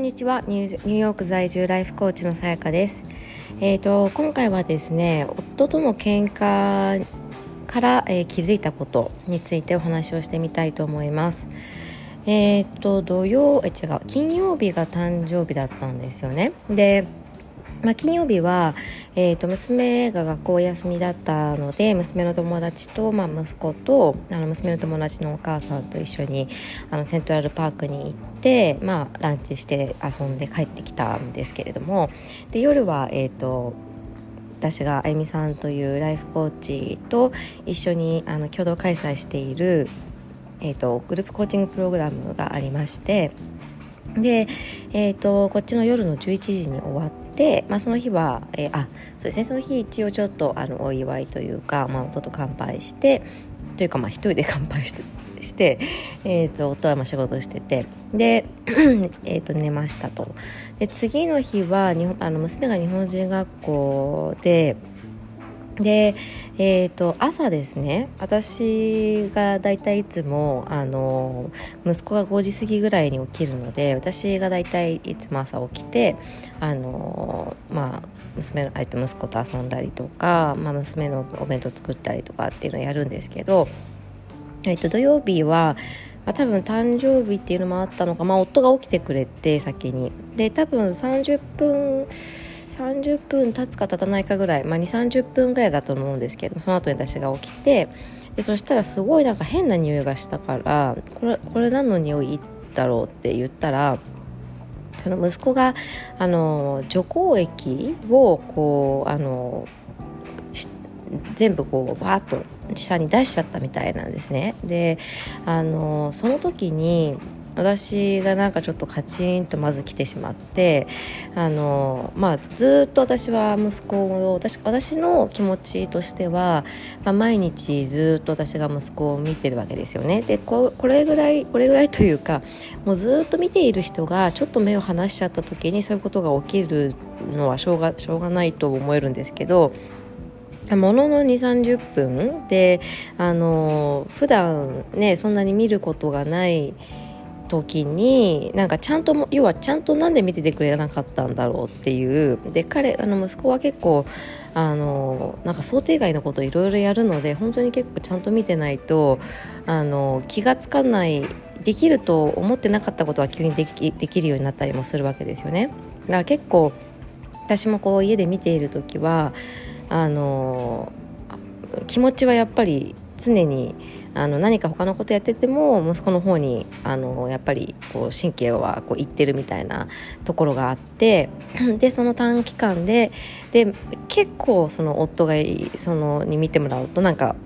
んにちは。ニューヨーク在住ライフコーチのさやかです。えーと、今回はですね夫との喧嘩から、えー、気づいたことについてお話をしてみたいと思います。えっ、ー、と土曜え違う金曜日が誕生日だったんですよね。でまあ、金曜日は、えー、と娘が学校休みだったので娘の友達と、まあ、息子とあの娘の友達のお母さんと一緒にあのセントラルパークに行って、まあ、ランチして遊んで帰ってきたんですけれどもで夜は、えーと、私があゆみさんというライフコーチと一緒にあの共同開催している、えーとグループコーチングプログラムがありましてで、えーと、こっちの夜の11時に終わっで、まあ、その日は、えー、あそうですね。その日一応ちょっとあのお祝いというか、まあ、夫と乾杯してというかまあ一人で 乾杯してして、えーと、夫はまあ仕事しててで、えーと寝ましたと。で次の日は日本あの娘が日本人学校でで、えーと、朝ですね私がだいたいつもあの息子が5時過ぎぐらいに起きるので私がだいたいつも朝起きてあの、まあ、娘のと息子と遊んだりとか、まあ、娘のお弁当作ったりとかっていうのをやるんですけど、えーと、土曜日はまあ、多分誕生日っていうのもあったのか、まあ、夫が起きてくれて先に。で多分30分30分経つか経たないかぐらい、まあ、2 3 0分ぐらいだと思うんですけどその後に私が起きてでそしたらすごいなんか変な匂いがしたからこれこれ何の匂いだろうって言ったらあの息子があの除光液をこうあの全部こうバーッと下に出しちゃったみたいなんですね。であのその時に私がなんかちょっとカチンとまず来てしまってあの、まあ、ずっと私は息子を私私の気持ちとしては、まあ、毎日ずっと私が息子を見てるわけですよね。でここれぐらいこれぐらいというかもうずっと見ている人がちょっと目を離しちゃった時にそういうことが起きるのはしょうがしょうがないと思えるんですけどものの2 3 0分であの普段ねそんなに見ることがない時になんかちゃんと要はちゃんとなんで見ててくれなかったんだろうっていうで彼あの息子は結構あのなんか想定外のこといろいろやるので本当に結構ちゃんと見てないとあの気が付かないできると思ってなかったことは急にできできるようになったりもするわけですよね。だから結構私もこう家で見ている時はあの気持ちはやっぱり常にあの何か他のことやってても息子の方にあのやっぱりこう神経はこういってるみたいなところがあってでその短期間でで結構その夫がそのに見てもらうとなんか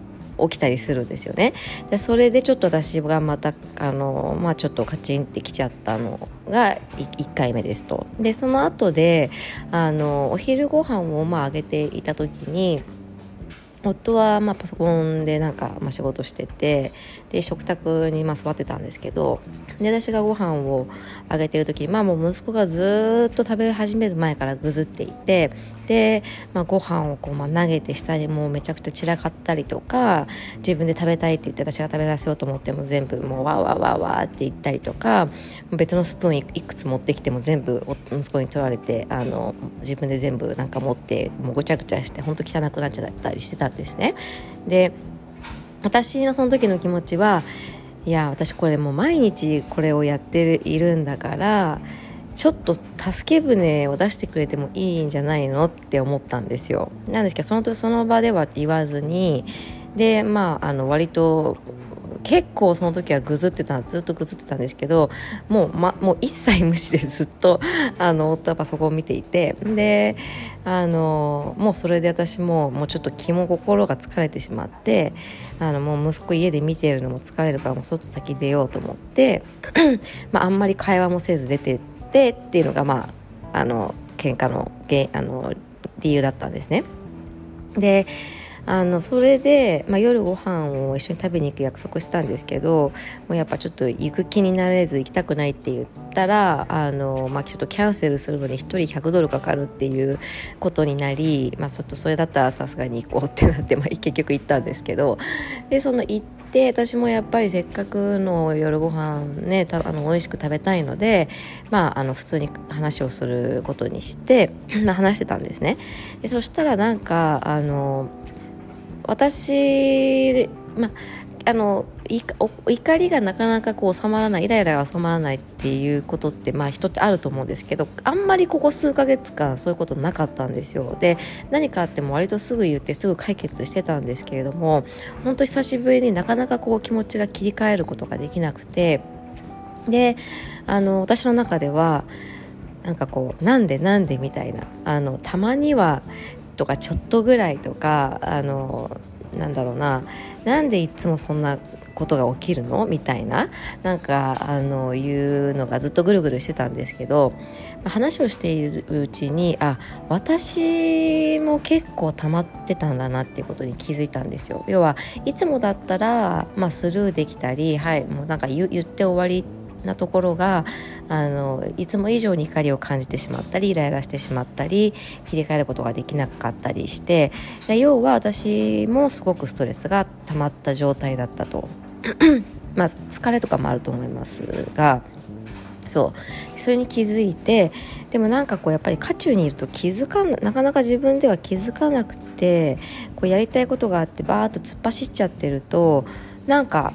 起きたりするんですよね。でそれでちょっと私がまたあの、まあ、ちょっとカチンってきちゃったのが 1, 回目ですと。でその後であのお昼ご飯をまああげていた時に夫はまあパソコンでなんかまあ仕事しててで食卓にまあ座ってたんですけどで私がご飯をあげてる時にまあもう息子がずっと食べ始める前からぐずっていてで、まあ、ご飯をこうまあ投げて下にもうめちゃくちゃ散らかったりとか自分で食べたいって言って私が食べさせようと思っても全部もうわわわわって言ったりとか別のスプーンいくつ持ってきても全部息子に取られてあの自分で全部なんか持ってもうごちゃごちゃして本当汚くなっちゃったりしてたですね。で私のその時の気持ちはいや私これもう毎日これをやっているんだからちょっと助け舟を出してくれてもいいんじゃないのって思ったんですよなんですけどそのその場では言わずにでまああの割と結構その時はぐずってたずっとぐずってたんですけどもう,、ま、もう一切無視でずっとあの夫はパソコンを見ていてであのもうそれで私ももうちょっと気も心が疲れてしまってあのもう息子家で見ているのも疲れるからもう外先出ようと思って まあ、あんまり会話もせず出てってっていうのがまああの喧嘩のあの理由だったんですね。であのそれで、まあ、夜ご飯を一緒に食べに行く約束したんですけどもうやっぱちょっと行く気になれず行きたくないって言ったらあの、まあ、ちょっとキャンセルするのに1人100ドルかかるっていうことになり、まあ、ちょっとそれだったらさすがに行こうってなって、まあ、結局行ったんですけどでその行って私もやっぱりせっかくの夜ご飯ねたあの美味しく食べたいので、まあ、あの普通に話をすることにして話してたんですね。でそしたらなんかあの私、まあの怒りがなかなかこう収まらないイライラが収まらないっていうことってまあ人ってあると思うんですけどあんまりここ数ヶ月間そういうことなかったんですよ。で何かあっても割とすぐ言ってすぐ解決してたんですけれども本当久しぶりになかなかこう気持ちが切り替えることができなくてであの私の中ではなんかこうなんでなんでみたいなあのたまにはとかちょっとぐらいとかあのなんだろうななんでいつもそんなことが起きるの？みたいななんかあのいうのがずっとぐるぐるしてたんですけど話をしているうちにあ私も結構溜まってたんだなっていうことに気づいたんですよ。要はいつもだったら、まあ、スルーできたりはいもうなんか言って終わりなところがあのいつも以上に怒りを感じてしまったりイライラしてしまったり切り替えることができなかったりして要は私もすごくストレスが溜まった状態だったと。まあ疲れとかもあると思いますがそう。それに気づいてでもなんかこうやっぱり渦中にいると気づかなかなか自分では気づかなくてこうやりたいことがあってバーッと突っ走っちゃってるとなんか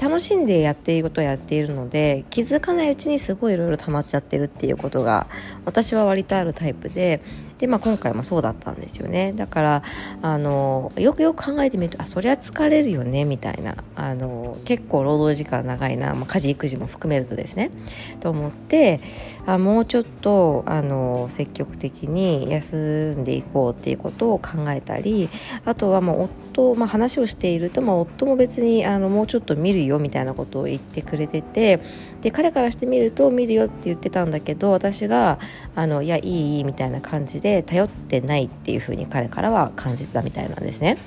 楽しんでやっていることをやっているので気づかないうちにすごいいろいろ溜まっちゃってるっていうことが私は割とあるタイプでで、まあ、今回もそうだったんですよね。だからあのよくよく考えてみるとあそりゃ疲れるよねみたいな。あの結構労働時間長いな、まあ、家事育児も含めるとですね。と思ってあもうちょっとあの積極的に休んでいこうっていうことを考えたりあとはもう夫、まあ、話をしていると、まあ、夫も別にあのもうちょっと見るよみたいなことを言ってくれててで彼からしてみると見るよって言ってたんだけど私があのいやいいいいみたいな感じで頼ってないっていうふうに彼からは感じてたみたいなんですね。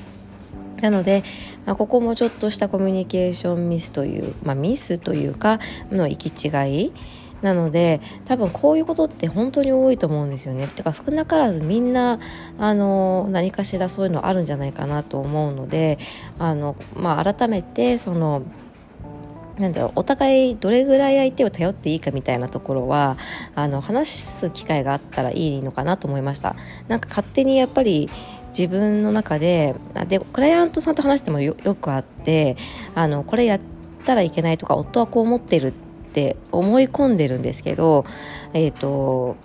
なので、まあ、ここもちょっとしたコミュニケーションミスという、まあ、ミスというかの行き違いなので多分こういうことって本当に多いと思うんですよね。てか少なからずみんなあの何かしらそういうのあるんじゃないかなと思うのであの、まあ、改めてそのなんだろうお互いどれぐらい相手を頼っていいかみたいなところはあの話す機会があったらいいのかなと思いました。なんか勝手にやっぱり自分の中ででクライアントさんと話してもよくあってあのこれやったらいけないとか夫はこう思ってるって思い込んでるんですけどえっ、ー、と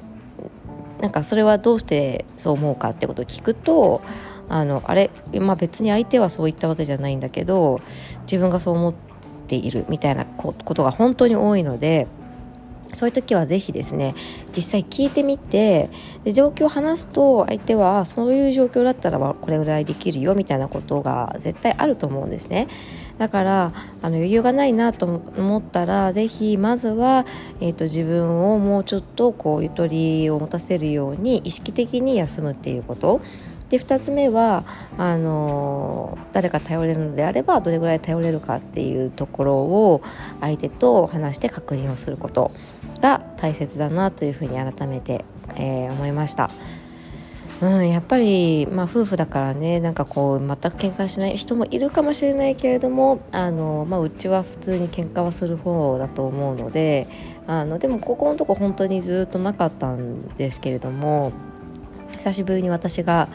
なんかそれはどうしてそう思うかってことを聞くとあのあれ、まあ、別に相手はそう言ったわけじゃないんだけど自分がそう思ってているみたいなことが本当に多いのでそういう時はぜひですね実際聞いてみてで状況を話すと相手はそういう状況だったらこれぐらいできるよみたいなことが絶対あると思うんですね。だからあの余裕がないなと思ったらぜひまずは、えーと、自分をもうちょっとこうゆとりを持たせるように意識的に休むっていうこと。で2つ目はあの誰か頼れるのであればどれぐらい頼れるかっていうところを相手と話して確認をすることが大切だなというふうに改めて、えー、思いました。うん、やっぱり、まあ、夫婦だからねなんかこう全く喧嘩しない人もいるかもしれないけれどもあの、まあ、うちは普通に喧嘩はする方だと思うのであのでもここのとこ本当にずっとなかったんですけれども久しぶりに私が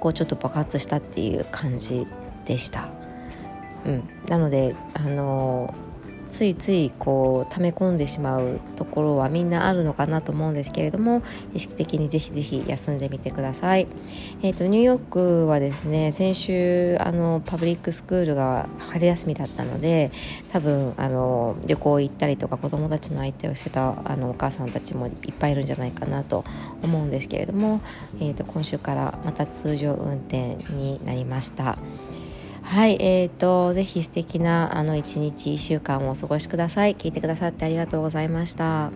こうちょっと爆発したっていう感じでした。うん、なのであのついついこう溜め込んでしまうところはみんなあるのかなと思うんですけれども意識的にぜひぜひ休んでみてください。えーと、ニューヨークはですね先週あのパブリックスクールが春休みだったので多分あの旅行行ったりとか子どもたちの相手をしてたあのお母さんたちもいっぱいいるんじゃないかなと思うんですけれども、えーと今週からまた通常運転になりました。はい、えーと、ぜひ素敵なあの一日1週間をお過ごしください。聞いてくださってありがとうございました。